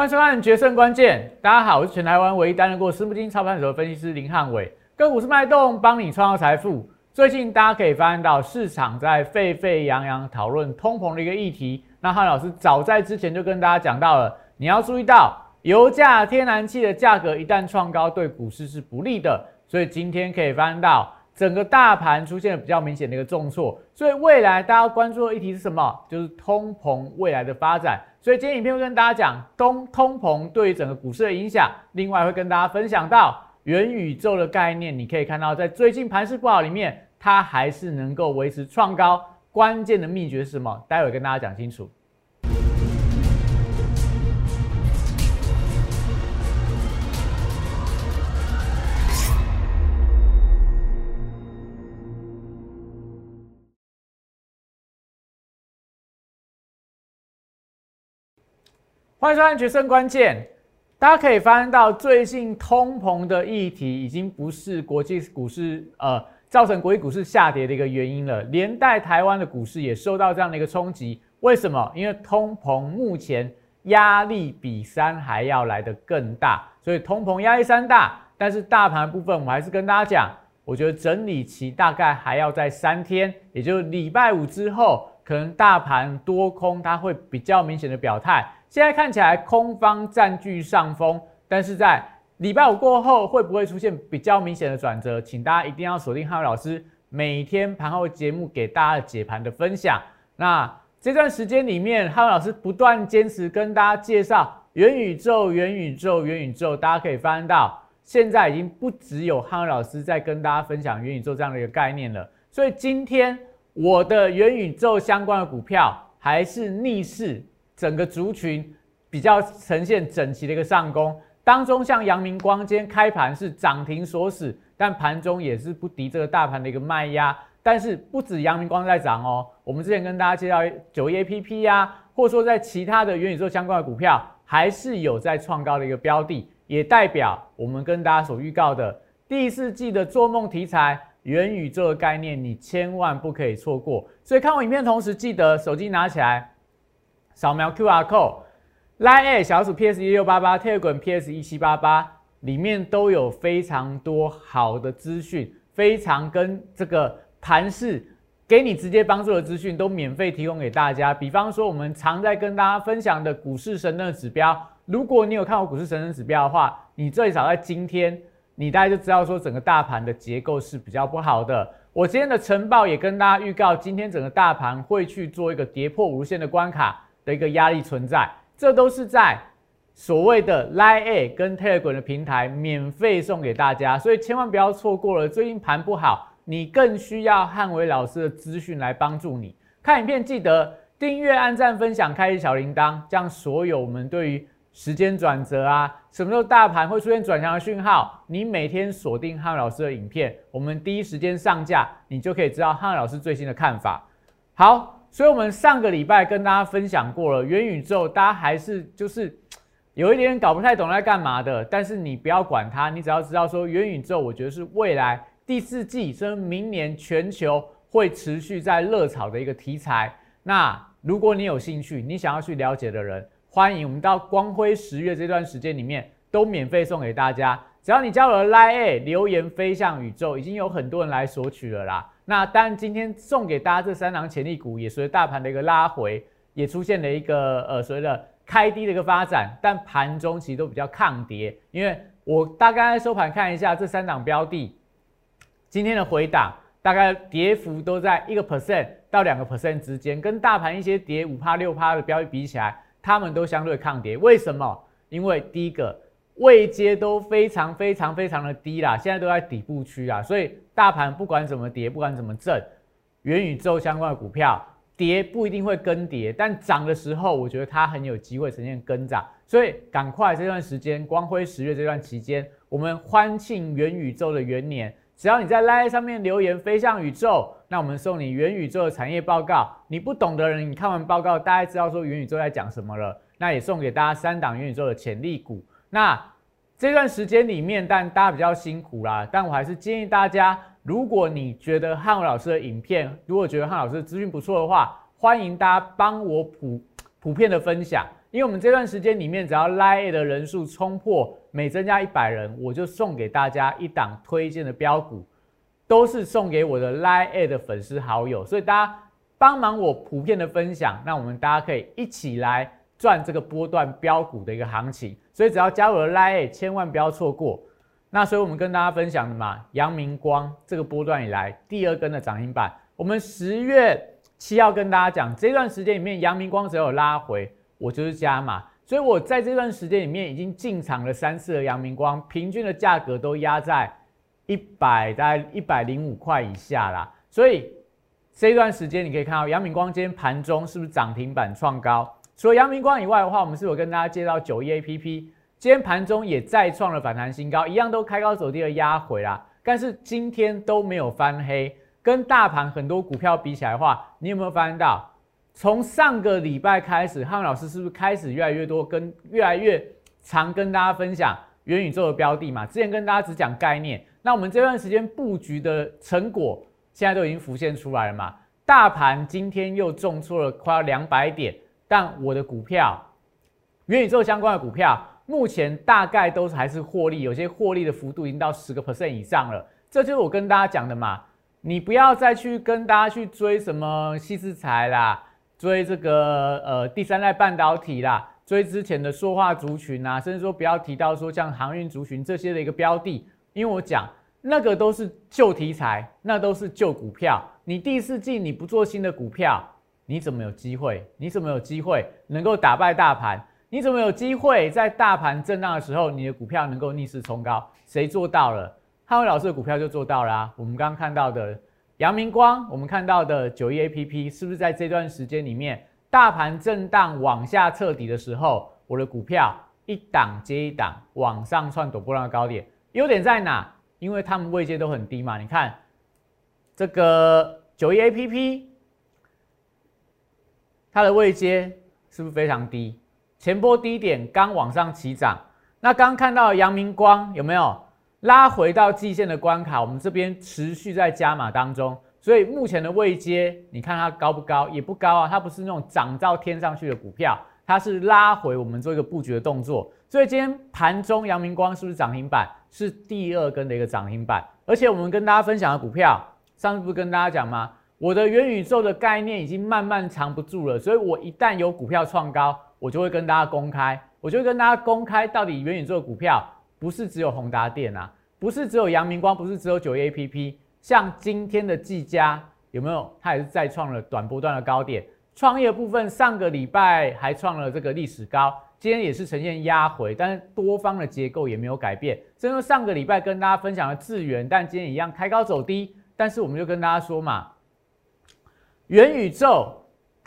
欢迎收看《决胜关键》，大家好，我是全台湾唯一担任过私募基金操盘手的分析师林汉伟，跟股市脉动帮你创造财富。最近大家可以发现到市场在沸沸扬扬讨论通膨的一个议题。那汉老师早在之前就跟大家讲到了，你要注意到油价、天然气的价格一旦创高，对股市是不利的。所以今天可以发现到整个大盘出现了比较明显的一个重挫。所以未来大家关注的议题是什么？就是通膨未来的发展。所以今天影片会跟大家讲通通膨对于整个股市的影响，另外会跟大家分享到元宇宙的概念。你可以看到，在最近盘势不好里面，它还是能够维持创高。关键的秘诀是什么？待会跟大家讲清楚。欢迎收看《决胜关键》。大家可以发现到，最近通膨的议题已经不是国际股市呃造成国际股市下跌的一个原因了，连带台湾的股市也受到这样的一个冲击。为什么？因为通膨目前压力比三还要来得更大，所以通膨压力三大。但是大盘部分，我们还是跟大家讲，我觉得整理期大概还要在三天，也就是礼拜五之后，可能大盘多空它会比较明显的表态。现在看起来空方占据上风，但是在礼拜五过后会不会出现比较明显的转折？请大家一定要锁定汉伟老师每天盘后节目给大家解盘的分享。那这段时间里面，汉伟老师不断坚持跟大家介绍元宇宙、元宇宙、元宇宙。大家可以发现到，现在已经不只有汉伟老师在跟大家分享元宇宙这样的一个概念了。所以今天我的元宇宙相关的股票还是逆势。整个族群比较呈现整齐的一个上攻，当中像阳明光今天开盘是涨停锁死，但盘中也是不敌这个大盘的一个卖压。但是不止阳明光在涨哦，我们之前跟大家介绍九一 A P P 呀，或者说在其他的元宇宙相关的股票，还是有在创高的一个标的，也代表我们跟大家所预告的第四季的做梦题材元宇宙的概念，你千万不可以错过。所以看我影片同时，记得手机拿起来。扫描 Q R code，Line 小鼠 P S 一六八八，Telegram P S 一七八八，里面都有非常多好的资讯，非常跟这个盘势给你直接帮助的资讯，都免费提供给大家。比方说，我们常在跟大家分享的股市神灯指标，如果你有看过股市神灯指标的话，你最少在今天，你大概就知道说整个大盘的结构是比较不好的。我今天的晨报也跟大家预告，今天整个大盘会去做一个跌破无限的关卡。的一个压力存在，这都是在所谓的 Line A 跟 Telegram 的平台免费送给大家，所以千万不要错过了。最近盘不好，你更需要汉伟老师的资讯来帮助你。看影片记得订阅、按赞、分享、开启小铃铛，这样所有我们对于时间转折啊，什么时候大盘会出现转强的讯号，你每天锁定汉老师的影片，我们第一时间上架，你就可以知道汉老师最新的看法。好。所以，我们上个礼拜跟大家分享过了元宇宙，大家还是就是 有一点搞不太懂在干嘛的。但是你不要管它，你只要知道说元宇宙，我觉得是未来第四季，甚至明年全球会持续在热炒的一个题材。那如果你有兴趣，你想要去了解的人，欢迎我们到光辉十月这段时间里面都免费送给大家。只要你加入了 Line 留言飞向宇宙，已经有很多人来索取了啦。那当然，今天送给大家这三档潜力股，也随着大盘的一个拉回，也出现了一个呃所谓的开低的一个发展，但盘中其实都比较抗跌。因为我大概收盘看一下这三档标的，今天的回档大概跌幅都在一个 percent 到两个 percent 之间，跟大盘一些跌五趴六趴的标的比起来，它们都相对抗跌。为什么？因为第一个。位阶都非常非常非常的低啦，现在都在底部区啊，所以大盘不管怎么跌，不管怎么震，元宇宙相关的股票跌不一定会跟跌，但涨的时候，我觉得它很有机会呈现跟涨，所以赶快这段时间光辉十月这段期间，我们欢庆元宇宙的元年，只要你在 Line 上面留言飞向宇宙，那我们送你元宇宙的产业报告，你不懂的人，你看完报告大概知道说元宇宙在讲什么了，那也送给大家三档元宇宙的潜力股。那这段时间里面，但大家比较辛苦啦，但我还是建议大家，如果你觉得汉伟老师的影片，如果觉得汉老师的资讯不错的话，欢迎大家帮我普普遍的分享，因为我们这段时间里面，只要 lie 的人数冲破每增加一百人，我就送给大家一档推荐的标股，都是送给我的 lie 的粉丝好友，所以大家帮忙我普遍的分享，那我们大家可以一起来赚这个波段标股的一个行情。所以只要加入了 lie 千万不要错过。那所以我们跟大家分享的嘛，阳明光这个波段以来第二根的涨停板，我们十月七号跟大家讲，这段时间里面阳明光只有拉回。我就是加码，所以我在这段时间里面已经进场了三次的阳明光，平均的价格都压在一百大概一百零五块以下啦。所以这段时间你可以看到阳明光今天盘中是不是涨停板创高？除了阳明光以外的话，我们是有跟大家介绍九一 A P P，今天盘中也再创了反弹新高，一样都开高走低的压回啦。但是今天都没有翻黑，跟大盘很多股票比起来的话，你有没有发现到？从上个礼拜开始，汉老师是不是开始越来越多跟越来越常跟大家分享元宇宙的标的嘛？之前跟大家只讲概念，那我们这段时间布局的成果现在都已经浮现出来了嘛？大盘今天又重挫了快要两百点，但我的股票元宇宙相关的股票目前大概都是还是获利，有些获利的幅度已经到十个 percent 以上了。这就是我跟大家讲的嘛，你不要再去跟大家去追什么细资材啦。追这个呃第三代半导体啦，追之前的说话族群啊，甚至说不要提到说像航运族群这些的一个标的，因为我讲那个都是旧题材，那都是旧股票。你第四季你不做新的股票，你怎么有机会？你怎么有机会能够打败大盘？你怎么有机会在大盘震荡的时候，你的股票能够逆势冲高？谁做到了？汉伟老师的股票就做到了。我们刚刚看到的。阳明光，我们看到的九一 A P P 是不是在这段时间里面，大盘震荡往下彻底的时候，我的股票一档接一档往上窜陡波浪的高点，优点在哪？因为它们位阶都很低嘛。你看这个九一 A P P，它的位阶是不是非常低？前波低点刚往上起涨，那刚看到阳明光有没有？拉回到季线的关卡，我们这边持续在加码当中，所以目前的位阶，你看它高不高？也不高啊，它不是那种涨到天上去的股票，它是拉回我们做一个布局的动作。所以今天盘中阳明光是不是涨停板？是第二根的一个涨停板，而且我们跟大家分享的股票，上次不是跟大家讲吗？我的元宇宙的概念已经慢慢藏不住了，所以我一旦有股票创高，我就会跟大家公开，我就会跟大家公开到底元宇宙的股票。不是只有宏达电啊，不是只有阳明光，不是只有九 A P P，像今天的技嘉有没有？它也是再创了短波段的高点。创业部分上个礼拜还创了这个历史高，今天也是呈现压回，但是多方的结构也没有改变。正如上个礼拜跟大家分享的智源，但今天一样开高走低，但是我们就跟大家说嘛，元宇宙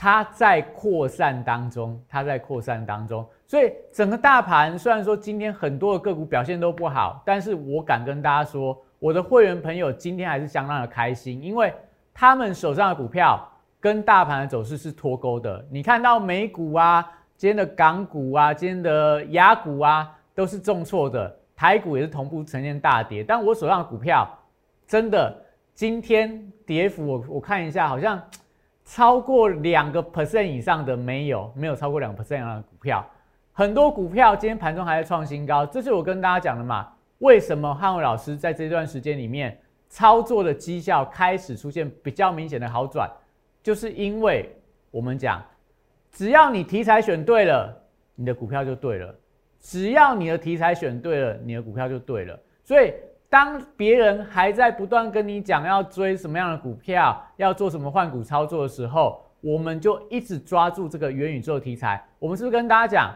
它在扩散当中，它在扩散当中。所以整个大盘虽然说今天很多的个股表现都不好，但是我敢跟大家说，我的会员朋友今天还是相当的开心，因为他们手上的股票跟大盘的走势是脱钩的。你看到美股啊，今天的港股啊，今天的雅股啊，都是重挫的，台股也是同步呈现大跌。但我手上的股票真的今天跌幅，我我看一下，好像超过两个 percent 以上的没有，没有超过两个 percent 以上的股票。很多股票今天盘中还在创新高，这是我跟大家讲的嘛？为什么汉伟老师在这段时间里面操作的绩效开始出现比较明显的好转？就是因为我们讲，只要你题材选对了，你的股票就对了；只要你的题材选对了，你的股票就对了。所以，当别人还在不断跟你讲要追什么样的股票，要做什么换股操作的时候，我们就一直抓住这个元宇宙题材。我们是不是跟大家讲？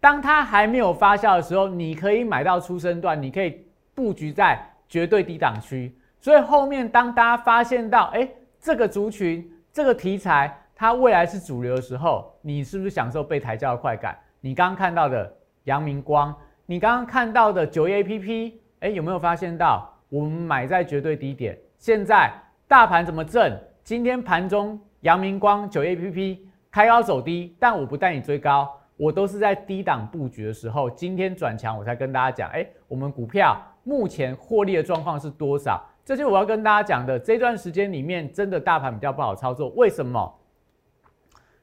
当它还没有发酵的时候，你可以买到出生段，你可以布局在绝对低档区。所以后面当大家发现到，哎，这个族群、这个题材，它未来是主流的时候，你是不是享受被抬轿的快感？你刚刚看到的阳明光，你刚刚看到的九 A P P，哎，有没有发现到我们买在绝对低点？现在大盘怎么震？今天盘中阳明光九 A P P 开高走低，但我不带你追高。我都是在低档布局的时候，今天转强，我才跟大家讲，哎，我们股票目前获利的状况是多少？这就是我要跟大家讲的。这段时间里面，真的大盘比较不好操作，为什么？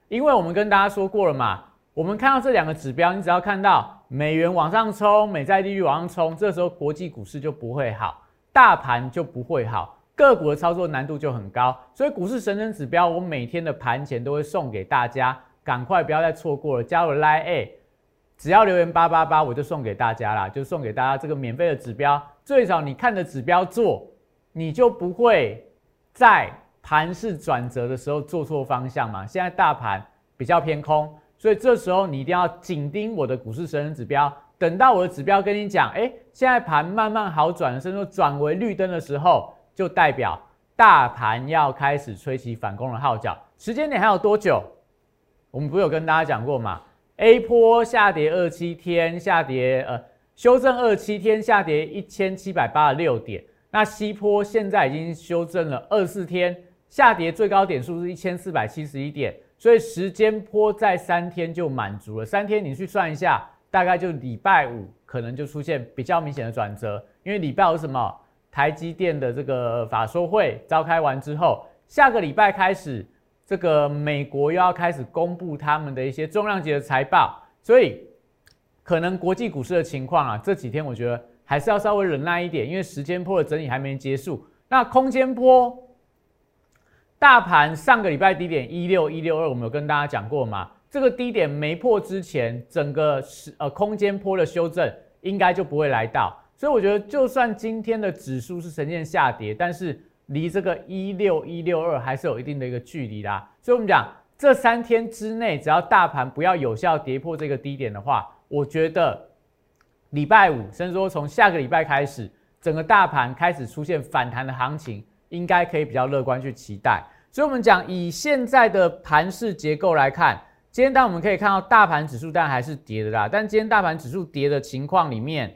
因为我们跟大家说过了嘛，我们看到这两个指标，你只要看到美元往上冲，美债利率往上冲，这时候国际股市就不会好，大盘就不会好，个股的操作难度就很高。所以股市神人指标，我每天的盘前都会送给大家，赶快不要再错过了。加入 Line A，只要留言八八八，我就送给大家啦，就送给大家这个免费的指标。最少你看着指标做，你就不会在盘势转折的时候做错方向嘛。现在大盘比较偏空。所以这时候你一定要紧盯我的股市神人指标，等到我的指标跟你讲，哎，现在盘慢慢好转，甚至转为绿灯的时候，就代表大盘要开始吹起反攻的号角。时间点还有多久？我们不有跟大家讲过嘛？A 波下跌二七天，下跌呃修正二七天，下跌一千七百八十六点。那西坡现在已经修正了二四天，下跌最高点数是一千四百七十一点。所以时间坡在三天就满足了，三天你去算一下，大概就礼拜五可能就出现比较明显的转折，因为礼拜五什么？台积电的这个法说会召开完之后，下个礼拜开始，这个美国又要开始公布他们的一些重量级的财报，所以可能国际股市的情况啊，这几天我觉得还是要稍微忍耐一点，因为时间坡的整理还没结束，那空间坡。大盘上个礼拜低点一六一六二，我们有跟大家讲过嘛？这个低点没破之前，整个是呃空间坡的修正应该就不会来到。所以我觉得，就算今天的指数是呈现下跌，但是离这个一六一六二还是有一定的一个距离啦。所以我们讲，这三天之内，只要大盘不要有效跌破这个低点的话，我觉得礼拜五，甚至说从下个礼拜开始，整个大盘开始出现反弹的行情，应该可以比较乐观去期待。所以，我们讲以现在的盘势结构来看，今天当我们可以看到大盘指数但还是跌的啦。但今天大盘指数跌的情况里面，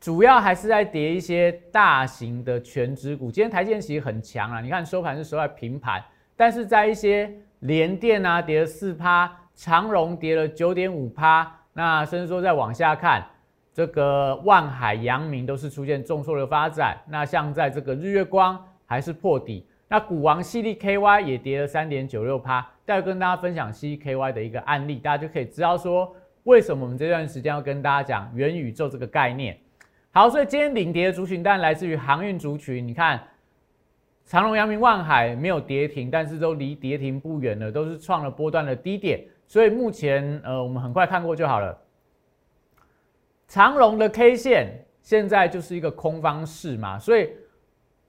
主要还是在跌一些大型的全指股。今天台积电其实很强啊，你看收盘是收在平盘，但是在一些联电啊跌了四趴，长荣跌了九点五趴，那甚至说再往下看，这个万海、阳明都是出现重挫的发展。那像在这个日月光还是破底。那股王 C D K Y 也跌了三点九六趴，待会跟大家分享 C D K Y 的一个案例，大家就可以知道说为什么我们这段时间要跟大家讲元宇宙这个概念。好，所以今天领跌的族群当然来自于航运族群，你看长隆、阳明、万海没有跌停，但是都离跌停不远了，都是创了波段的低点，所以目前呃我们很快看过就好了。长隆的 K 线现在就是一个空方式嘛，所以。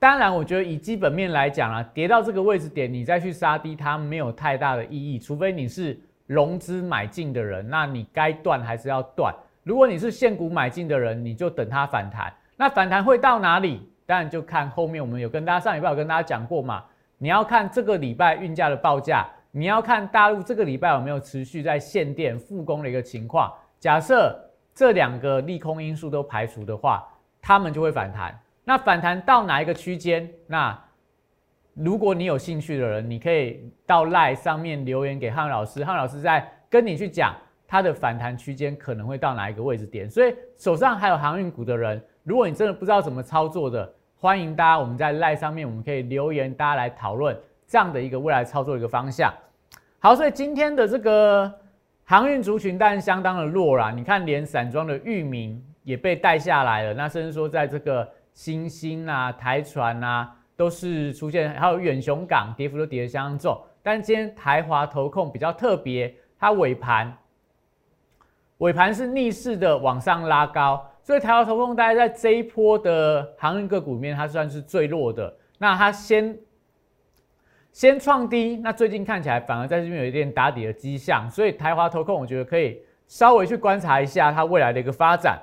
当然，我觉得以基本面来讲啊，跌到这个位置点，你再去杀低它没有太大的意义，除非你是融资买进的人，那你该断还是要断。如果你是现股买进的人，你就等它反弹。那反弹会到哪里？当然就看后面我们有跟大家上礼拜有跟大家讲过嘛，你要看这个礼拜运价的报价，你要看大陆这个礼拜有没有持续在限电复工的一个情况。假设这两个利空因素都排除的话，他们就会反弹。那反弹到哪一个区间？那如果你有兴趣的人，你可以到赖上面留言给汉老师，汉老师在跟你去讲它的反弹区间可能会到哪一个位置点。所以手上还有航运股的人，如果你真的不知道怎么操作的，欢迎大家我们在赖上面我们可以留言，大家来讨论这样的一个未来操作一个方向。好，所以今天的这个航运族群当然相当的弱啦，你看连散装的域名也被带下来了，那甚至说在这个。新兴啊，台船啊，都是出现，还有远雄港跌幅都跌得相当重。但今天台华投控比较特别，它尾盘尾盘是逆势的往上拉高，所以台华投控大概在这一波的航运个股面，它算是最弱的。那它先先创低，那最近看起来反而在这边有一点打底的迹象，所以台华投控我觉得可以稍微去观察一下它未来的一个发展。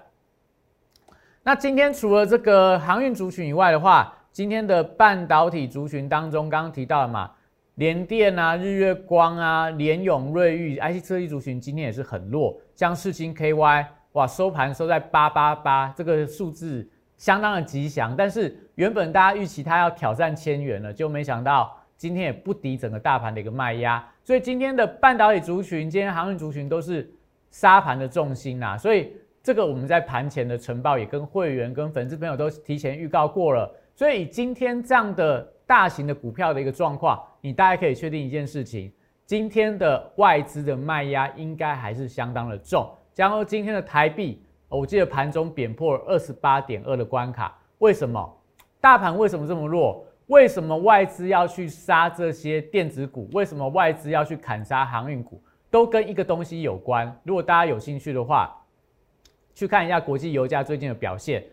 那今天除了这个航运族群以外的话，今天的半导体族群当中，刚刚提到了嘛，联电啊、日月光啊、联永、瑞昱 IC 设计族群今天也是很弱，像世星 KY，哇，收盘收在八八八，这个数字相当的吉祥，但是原本大家预期它要挑战千元了，就没想到今天也不敌整个大盘的一个卖压，所以今天的半导体族群、今天航运族群都是杀盘的重心呐，所以。这个我们在盘前的晨报也跟会员、跟粉丝朋友都提前预告过了，所以今天这样的大型的股票的一个状况，你大概可以确定一件事情：今天的外资的卖压应该还是相当的重。加上今天的台币，我记得盘中贬破二十八点二的关卡，为什么？大盘为什么这么弱？为什么外资要去杀这些电子股？为什么外资要去砍杀航运股？都跟一个东西有关。如果大家有兴趣的话，去看一下国际油价最近的表现。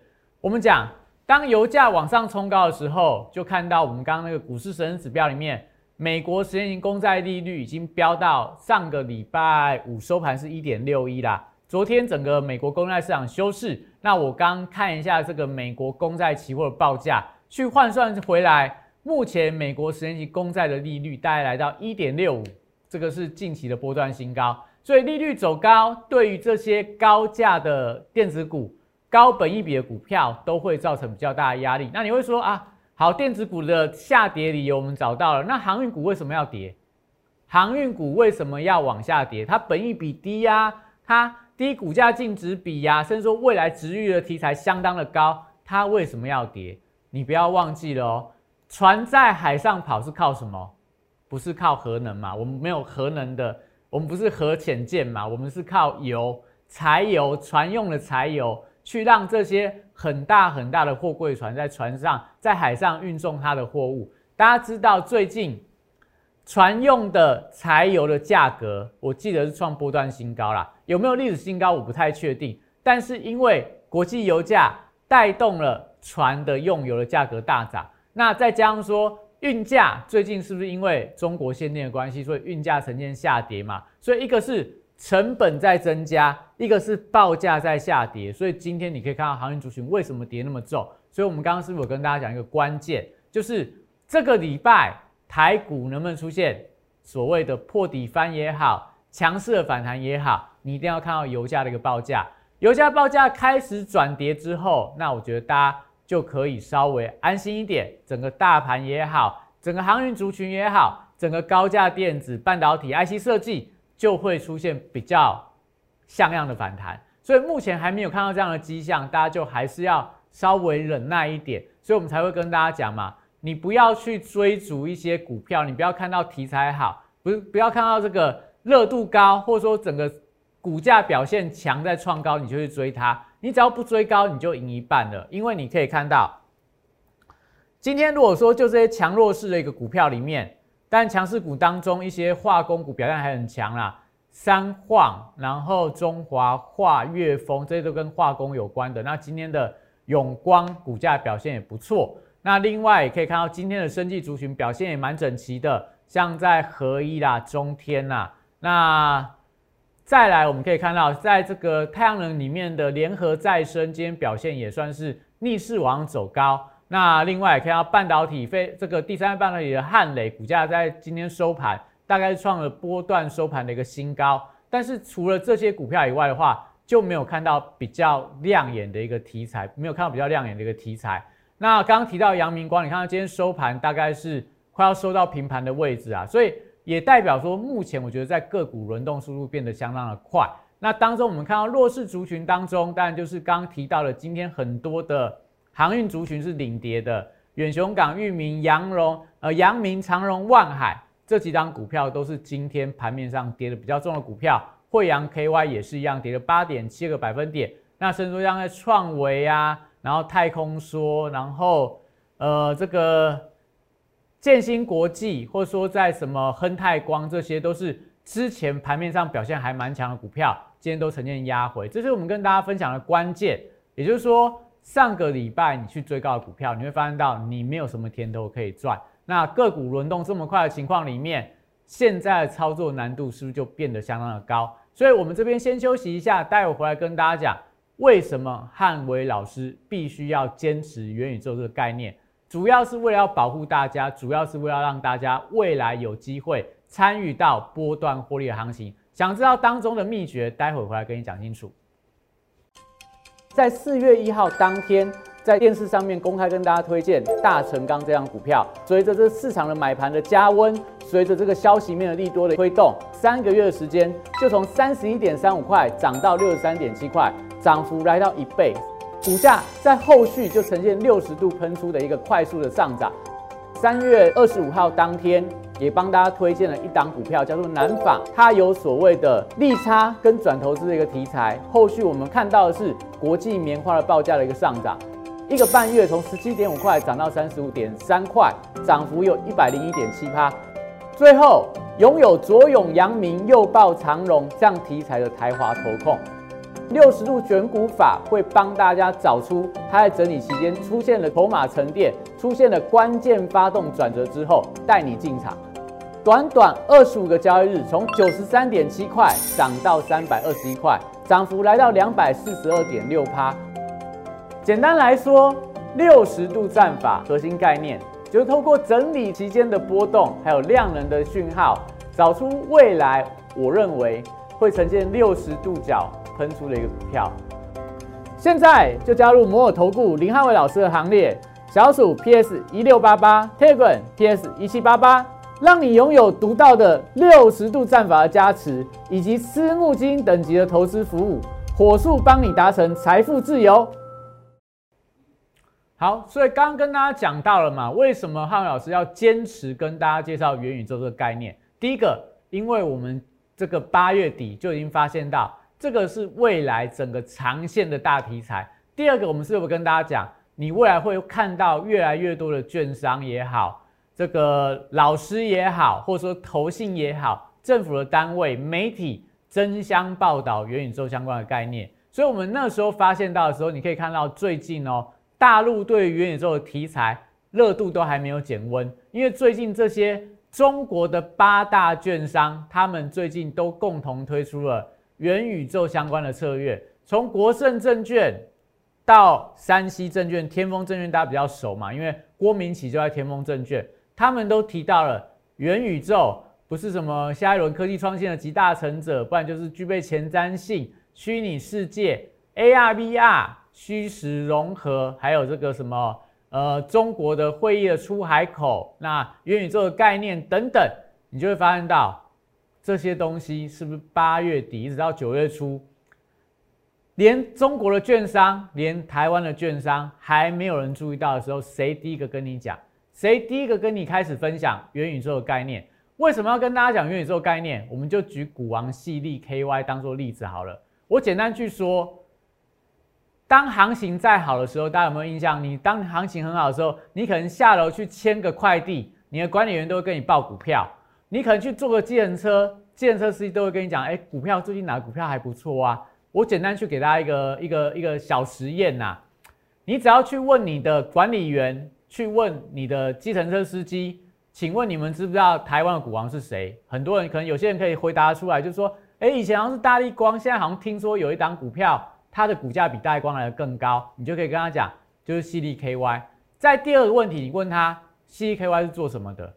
我们讲，当油价往上冲高的时候，就看到我们刚刚那个股市神指标里面。美国十年期公债利率已经飙到上个礼拜五收盘是一点六一啦。昨天整个美国公债市场休市，那我刚看一下这个美国公债期货的报价，去换算回来，目前美国十年期公债的利率大概来到一点六五，这个是近期的波段新高。所以利率走高，对于这些高价的电子股、高本益比的股票，都会造成比较大的压力。那你会说啊？好，电子股的下跌理由我们找到了。那航运股为什么要跌？航运股为什么要往下跌？它本益比低呀，它低股价净值比呀，甚至说未来值域的题材相当的高，它为什么要跌？你不要忘记了哦，船在海上跑是靠什么？不是靠核能嘛？我们没有核能的，我们不是核潜舰嘛？我们是靠油、柴油，船用的柴油。去让这些很大很大的货柜船在船上、在海上运送它的货物。大家知道最近船用的柴油的价格，我记得是创波段新高啦。有没有历史新高？我不太确定。但是因为国际油价带动了船的用油的价格大涨，那再加上说运价最近是不是因为中国限电的关系，所以运价呈现下跌嘛？所以一个是。成本在增加，一个是报价在下跌，所以今天你可以看到航运族群为什么跌那么重。所以我们刚刚是不是有跟大家讲一个关键，就是这个礼拜台股能不能出现所谓的破底翻也好，强势的反弹也好，你一定要看到油价的一个报价。油价报价开始转跌之后，那我觉得大家就可以稍微安心一点。整个大盘也好，整个航运族群也好，整个高价电子、半导体、IC 设计。就会出现比较像样的反弹，所以目前还没有看到这样的迹象，大家就还是要稍微忍耐一点，所以我们才会跟大家讲嘛，你不要去追逐一些股票，你不要看到题材好，不是不要看到这个热度高，或者说整个股价表现强在创高，你就去追它，你只要不追高，你就赢一半了，因为你可以看到，今天如果说就这些强弱势的一个股票里面。但强势股当中，一些化工股表现还很强啦，三化，然后中华化、粤丰这些都跟化工有关的。那今天的永光股价表现也不错。那另外也可以看到今天的生技族群表现也蛮整齐的，像在合一啦、中天啦。那再来我们可以看到，在这个太阳能里面的联合再生，今天表现也算是逆势往走高。那另外看到半导体非这个第三代半导体的汉磊股价在今天收盘大概创了波段收盘的一个新高，但是除了这些股票以外的话，就没有看到比较亮眼的一个题材，没有看到比较亮眼的一个题材。那刚刚提到阳明光，你看到今天收盘大概是快要收到平盘的位置啊，所以也代表说目前我觉得在个股轮动速度变得相当的快。那当中我们看到弱势族群当中，当然就是刚刚提到了今天很多的。航运族群是领跌的，远雄港、裕民、阳荣、呃阳明、长荣、万海这几张股票都是今天盘面上跌的比较重的股票。惠阳 KY 也是一样，跌了八点七个百分点。那甚至说像在创维啊，然后太空说，然后呃这个建新国际，或者说在什么亨泰光，这些都是之前盘面上表现还蛮强的股票，今天都呈现压回。这是我们跟大家分享的关键，也就是说。上个礼拜你去追高的股票，你会发现到你没有什么甜头可以赚。那个股轮动这么快的情况里面，现在的操作难度是不是就变得相当的高？所以我们这边先休息一下，待会回来跟大家讲为什么汉伟老师必须要坚持元宇宙这个概念，主要是为了要保护大家，主要是为了让大家未来有机会参与到波段获利的行情。想知道当中的秘诀，待会回来跟你讲清楚。在四月一号当天，在电视上面公开跟大家推荐大成钢这样股票。随着这市场的买盘的加温，随着这个消息面的利多的推动，三个月的时间就从三十一点三五块涨到六十三点七块，涨幅来到一倍。股价在后续就呈现六十度喷出的一个快速的上涨。三月二十五号当天。也帮大家推荐了一档股票，叫做南纺，它有所谓的利差跟转投资的一个题材。后续我们看到的是国际棉花的报价的一个上涨，一个半月从十七点五块涨到三十五点三块，涨幅有一百零一点七趴。最后，拥有左拥阳明、右抱长荣这样题材的台华投控，六十度选股法会帮大家找出它在整理期间出现了筹码沉淀、出现了关键发动转折之后，带你进场。短短二十五个交易日，从九十三点七块涨到三百二十一块，涨幅来到两百四十二点六趴。简单来说，六十度战法核心概念。就是透过整理期间的波动，还有量能的讯号，找出未来我认为会呈现六十度角喷出的一个股票。现在就加入摩尔投顾林汉伟老师的行列，小鼠 PS 一六八八，Telegram PS 一七八八，让你拥有独到的六十度战法的加持，以及私募基金等级的投资服务，火速帮你达成财富自由。好，所以刚刚跟大家讲到了嘛，为什么汉老师要坚持跟大家介绍元宇宙这个概念？第一个，因为我们这个八月底就已经发现到这个是未来整个长线的大题材。第二个，我们是不是跟大家讲，你未来会看到越来越多的券商也好，这个老师也好，或者说投信也好，政府的单位、媒体争相报道元宇宙相关的概念。所以我们那时候发现到的时候，你可以看到最近哦。大陆对元宇宙的题材热度都还没有减温，因为最近这些中国的八大券商，他们最近都共同推出了元宇宙相关的策略。从国盛证券到山西证券、天风证券，大家比较熟嘛，因为郭明启就在天风证券，他们都提到了元宇宙不是什么下一轮科技创新的集大成者，不然就是具备前瞻性、虚拟世界、AR、VR。虚实融合，还有这个什么呃，中国的会议的出海口，那元宇宙的概念等等，你就会发现到这些东西是不是八月底一直到九月初，连中国的券商，连台湾的券商还没有人注意到的时候，谁第一个跟你讲？谁第一个跟你开始分享元宇宙的概念？为什么要跟大家讲元宇宙概念？我们就举股王系列 KY 当做例子好了，我简单去说。当行情再好的时候，大家有没有印象？你当行情很好的时候，你可能下楼去签个快递，你的管理员都会跟你报股票。你可能去坐个计程车，计程车司机都会跟你讲：“哎，股票最近哪个股票还不错啊？”我简单去给大家一个一个一个小实验呐。你只要去问你的管理员，去问你的计程车司机，请问你们知不知道台湾的股王是谁？很多人可能有些人可以回答出来，就是说：“哎，以前好像是大力光，现在好像听说有一档股票。”它的股价比大力光来的更高，你就可以跟他讲，就是 C D K Y。在第二个问题，你问他 C D K Y 是做什么的，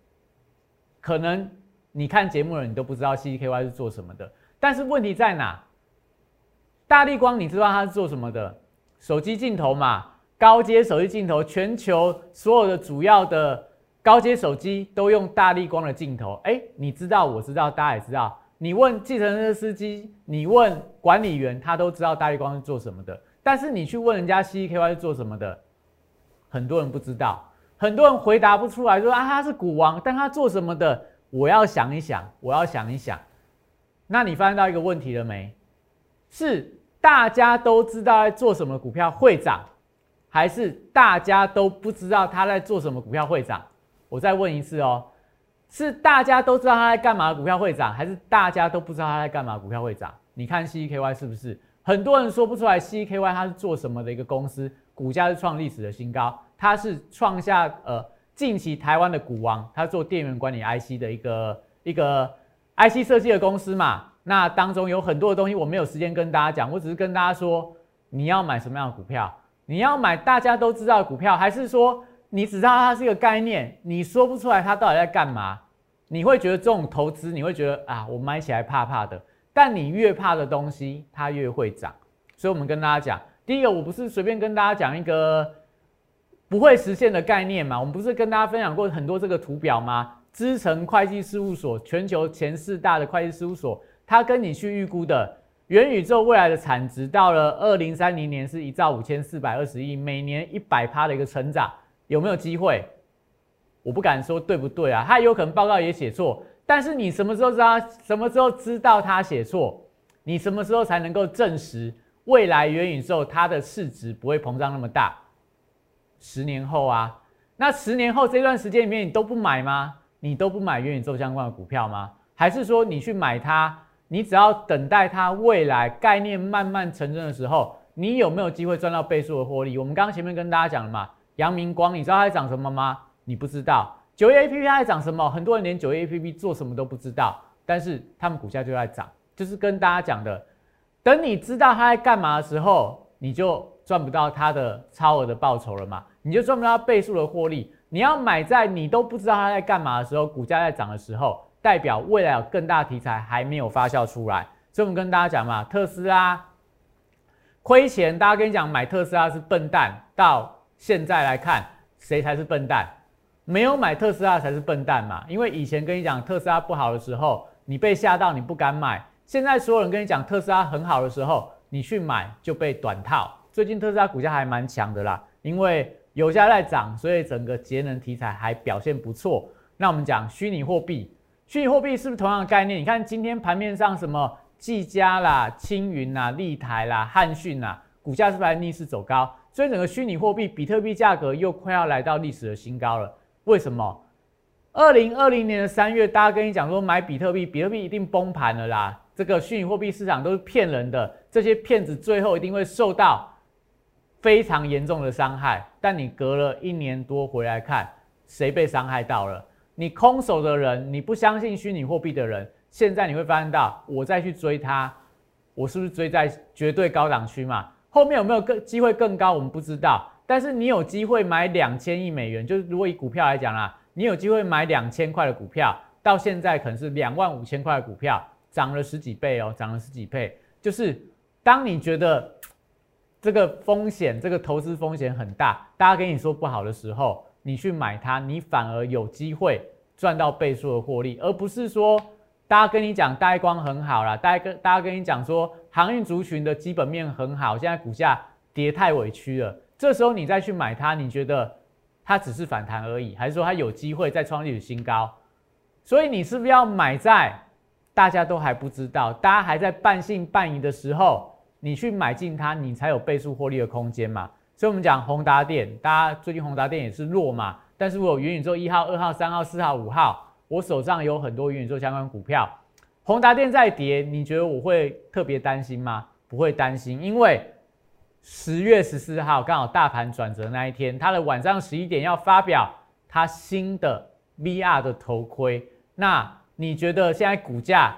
可能你看节目的人，你都不知道 C D K Y 是做什么的。但是问题在哪？大力光你知道它是做什么的？手机镜头嘛，高阶手机镜头，全球所有的主要的高阶手机都用大力光的镜头。哎，你知道，我知道，大家也知道。你问计程车司机，你问管理员，他都知道大力光是做什么的。但是你去问人家 CKY 是做什么的，很多人不知道，很多人回答不出来，说啊他是股王，但他做什么的？我要想一想，我要想一想。那你发现到一个问题了没？是大家都知道在做什么股票会涨，还是大家都不知道他在做什么股票会涨？我再问一次哦。是大家都知道他在干嘛，股票会涨，还是大家都不知道他在干嘛，股票会涨？你看 C E K Y 是不是很多人说不出来 C E K Y 它是做什么的一个公司？股价是创历史的新高，它是创下呃近期台湾的股王，它做电源管理 I C 的一个一个 I C 设计的公司嘛。那当中有很多的东西我没有时间跟大家讲，我只是跟大家说你要买什么样的股票，你要买大家都知道的股票，还是说？你只知道它是一个概念，你说不出来它到底在干嘛，你会觉得这种投资，你会觉得啊，我买起来怕怕的。但你越怕的东西，它越会涨。所以，我们跟大家讲，第一个，我不是随便跟大家讲一个不会实现的概念嘛。我们不是跟大家分享过很多这个图表吗？资诚会计事务所，全球前四大的会计事务所，它跟你去预估的元宇宙未来的产值，到了二零三零年是一兆五千四百二十亿，每年一百趴的一个成长。有没有机会？我不敢说对不对啊，他有可能报告也写错，但是你什么时候知道？什么时候知道他写错？你什么时候才能够证实未来元宇宙它的市值不会膨胀那么大？十年后啊，那十年后这段时间里面你都不买吗？你都不买元宇宙相关的股票吗？还是说你去买它？你只要等待它未来概念慢慢成真的时候，你有没有机会赚到倍数的获利？我们刚刚前面跟大家讲了嘛，阳明光，你知道它在涨什么吗？你不知道。九月 A P P 它在涨什么？很多人连九月 A P P 做什么都不知道，但是他们股价就在涨。就是跟大家讲的，等你知道它在干嘛的时候，你就赚不到它的超额的报酬了嘛，你就赚不到倍数的获利。你要买在你都不知道它在干嘛的时候，股价在涨的时候，代表未来有更大题材还没有发酵出来。所以我们跟大家讲嘛，特斯拉亏钱，大家跟你讲买特斯拉是笨蛋。到现在来看，谁才是笨蛋？没有买特斯拉才是笨蛋嘛，因为以前跟你讲特斯拉不好的时候。你被吓到，你不敢买。现在所有人跟你讲特斯拉很好的时候，你去买就被短套。最近特斯拉股价还蛮强的啦，因为油价在涨，所以整个节能题材还表现不错。那我们讲虚拟货币，虚拟货币是不是同样的概念？你看今天盘面上什么技嘉啦、青云啦、立台啦、汉讯啦，股价是不是逆势走高？所以整个虚拟货币比特币价格又快要来到历史的新高了。为什么？二零二零年的三月，大家跟你讲说买比特币，比特币一定崩盘了啦。这个虚拟货币市场都是骗人的，这些骗子最后一定会受到非常严重的伤害。但你隔了一年多回来看，谁被伤害到了？你空手的人，你不相信虚拟货币的人，现在你会发现到，我再去追它，我是不是追在绝对高档区嘛？后面有没有更机会更高？我们不知道。但是你有机会买两千亿美元，就是如果以股票来讲啦。你有机会买两千块的股票，到现在可能是两万五千块的股票，涨了十几倍哦，涨了十几倍。就是当你觉得这个风险，这个投资风险很大，大家跟你说不好的时候，你去买它，你反而有机会赚到倍数的获利，而不是说大家跟你讲大光很好啦，大家跟大家跟你讲说航运族群的基本面很好，现在股价跌太委屈了，这时候你再去买它，你觉得？它只是反弹而已，还是说它有机会再创历史新高？所以你是不是要买在大家都还不知道、大家还在半信半疑的时候，你去买进它，你才有倍数获利的空间嘛？所以我们讲宏达电，大家最近宏达电也是弱嘛，但是我有元宇宙一号、二号、三号、四号、五号，我手上有很多元宇宙相关股票，宏达电在跌，你觉得我会特别担心吗？不会担心，因为。十月十四号刚好大盘转折那一天，它的晚上十一点要发表它新的 VR 的头盔。那你觉得现在股价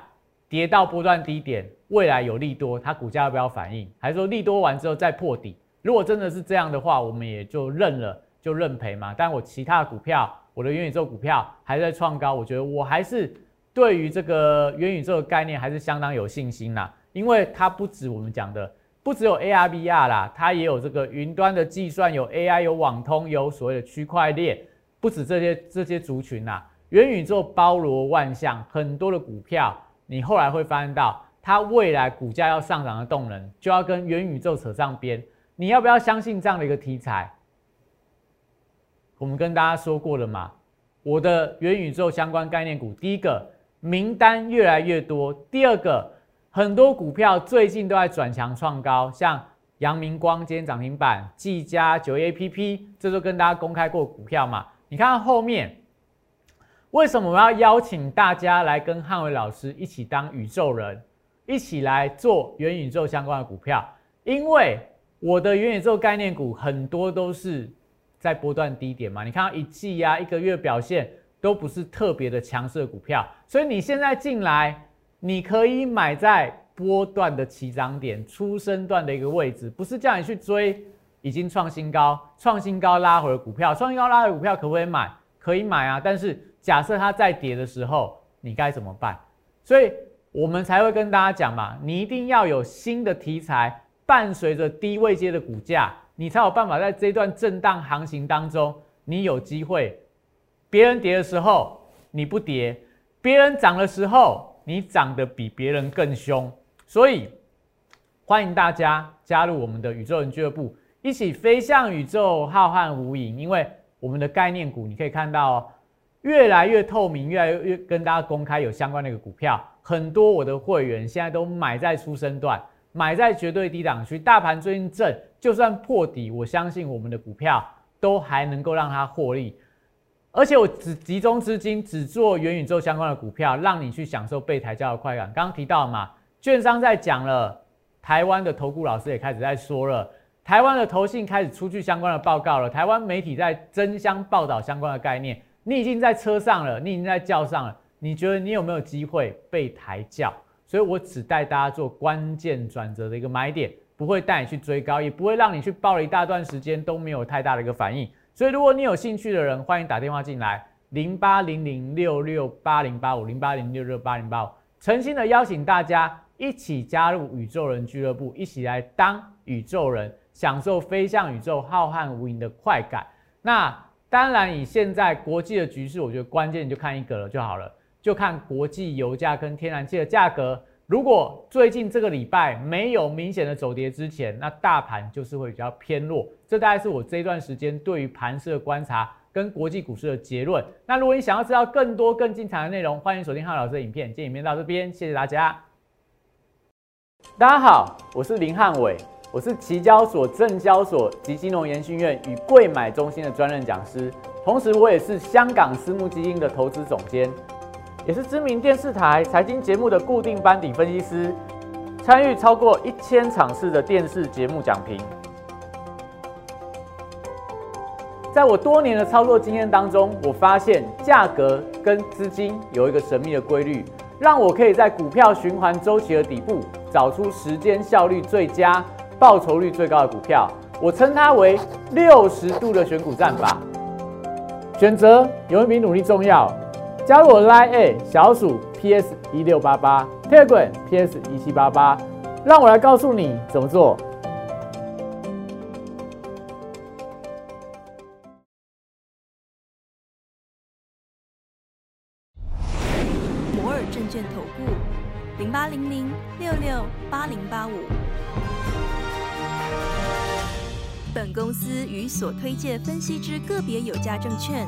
跌到波段低点，未来有利多，它股价要不要反应？还是说利多完之后再破底？如果真的是这样的话，我们也就认了，就认赔嘛。但我其他的股票，我的元宇宙股票还在创高，我觉得我还是对于这个元宇宙的概念还是相当有信心啦，因为它不止我们讲的。不只有 AR、VR 啦，它也有这个云端的计算，有 AI、有网通，有所谓的区块链。不止这些这些族群呐，元宇宙包罗万象，很多的股票，你后来会发现到它未来股价要上涨的动能，就要跟元宇宙扯上边。你要不要相信这样的一个题材？我们跟大家说过了嘛，我的元宇宙相关概念股，第一个名单越来越多，第二个。很多股票最近都在转强创高，像阳明光今天涨停板，技嘉、九 A P P，这都跟大家公开过股票嘛？你看后面，为什么我要邀请大家来跟汉伟老师一起当宇宙人，一起来做元宇宙相关的股票？因为我的元宇宙概念股很多都是在波段低点嘛，你看到一季啊、一个月表现都不是特别的强势的股票，所以你现在进来。你可以买在波段的起涨点、出生段的一个位置，不是叫你去追已经创新高、创新高拉回的股票。创新高拉回股票可不可以买？可以买啊。但是假设它在跌的时候，你该怎么办？所以我们才会跟大家讲嘛，你一定要有新的题材，伴随着低位阶的股价，你才有办法在这段震荡行情当中，你有机会。别人跌的时候你不跌，别人涨的时候。你涨得比别人更凶，所以欢迎大家加入我们的宇宙人俱乐部，一起飞向宇宙浩瀚无垠。因为我们的概念股，你可以看到哦越来越透明，越来越跟大家公开有相关的一个股票，很多我的会员现在都买在出生段，买在绝对低档区。大盘最近震，就算破底，我相信我们的股票都还能够让它获利。而且我只集中资金，只做元宇宙相关的股票，让你去享受被抬轿的快感。刚刚提到嘛，券商在讲了，台湾的投顾老师也开始在说了，台湾的投信开始出具相关的报告了，台湾媒体在争相报道相关的概念。你已经在车上了，你已经在轿上了，你觉得你有没有机会被抬轿？所以我只带大家做关键转折的一个买点，不会带你去追高，也不会让你去报了一大段时间都没有太大的一个反应。所以，如果你有兴趣的人，欢迎打电话进来，零八零零六六八零八五，零八零六六八零八五，诚心的邀请大家一起加入宇宙人俱乐部，一起来当宇宙人，享受飞向宇宙浩瀚无垠的快感。那当然，以现在国际的局势，我觉得关键就看一个了就好了，就看国际油价跟天然气的价格。如果最近这个礼拜没有明显的走跌之前，那大盘就是会比较偏弱。这大概是我这一段时间对于盘市的观察跟国际股市的结论。那如果你想要知道更多更精彩的内容，欢迎锁定汉老师的影片。今天影片到这边，谢谢大家。大家好，我是林汉伟，我是期交所、证交所及金融研训院与贵买中心的专任讲师，同时我也是香港私募基金的投资总监。也是知名电视台财经节目的固定班底分析师，参与超过一千场次的电视节目讲评。在我多年的操作经验当中，我发现价格跟资金有一个神秘的规律，让我可以在股票循环周期的底部找出时间效率最佳、报酬率最高的股票。我称它为六十度的选股战法。选择有一比努力重要。加入我 Line A 小鼠 PS 一六八八，Telegram PS 一七八八，让我来告诉你怎么做。摩尔证券投顾零八零零六六八零八五。本公司与所推介分析之个别有价证券。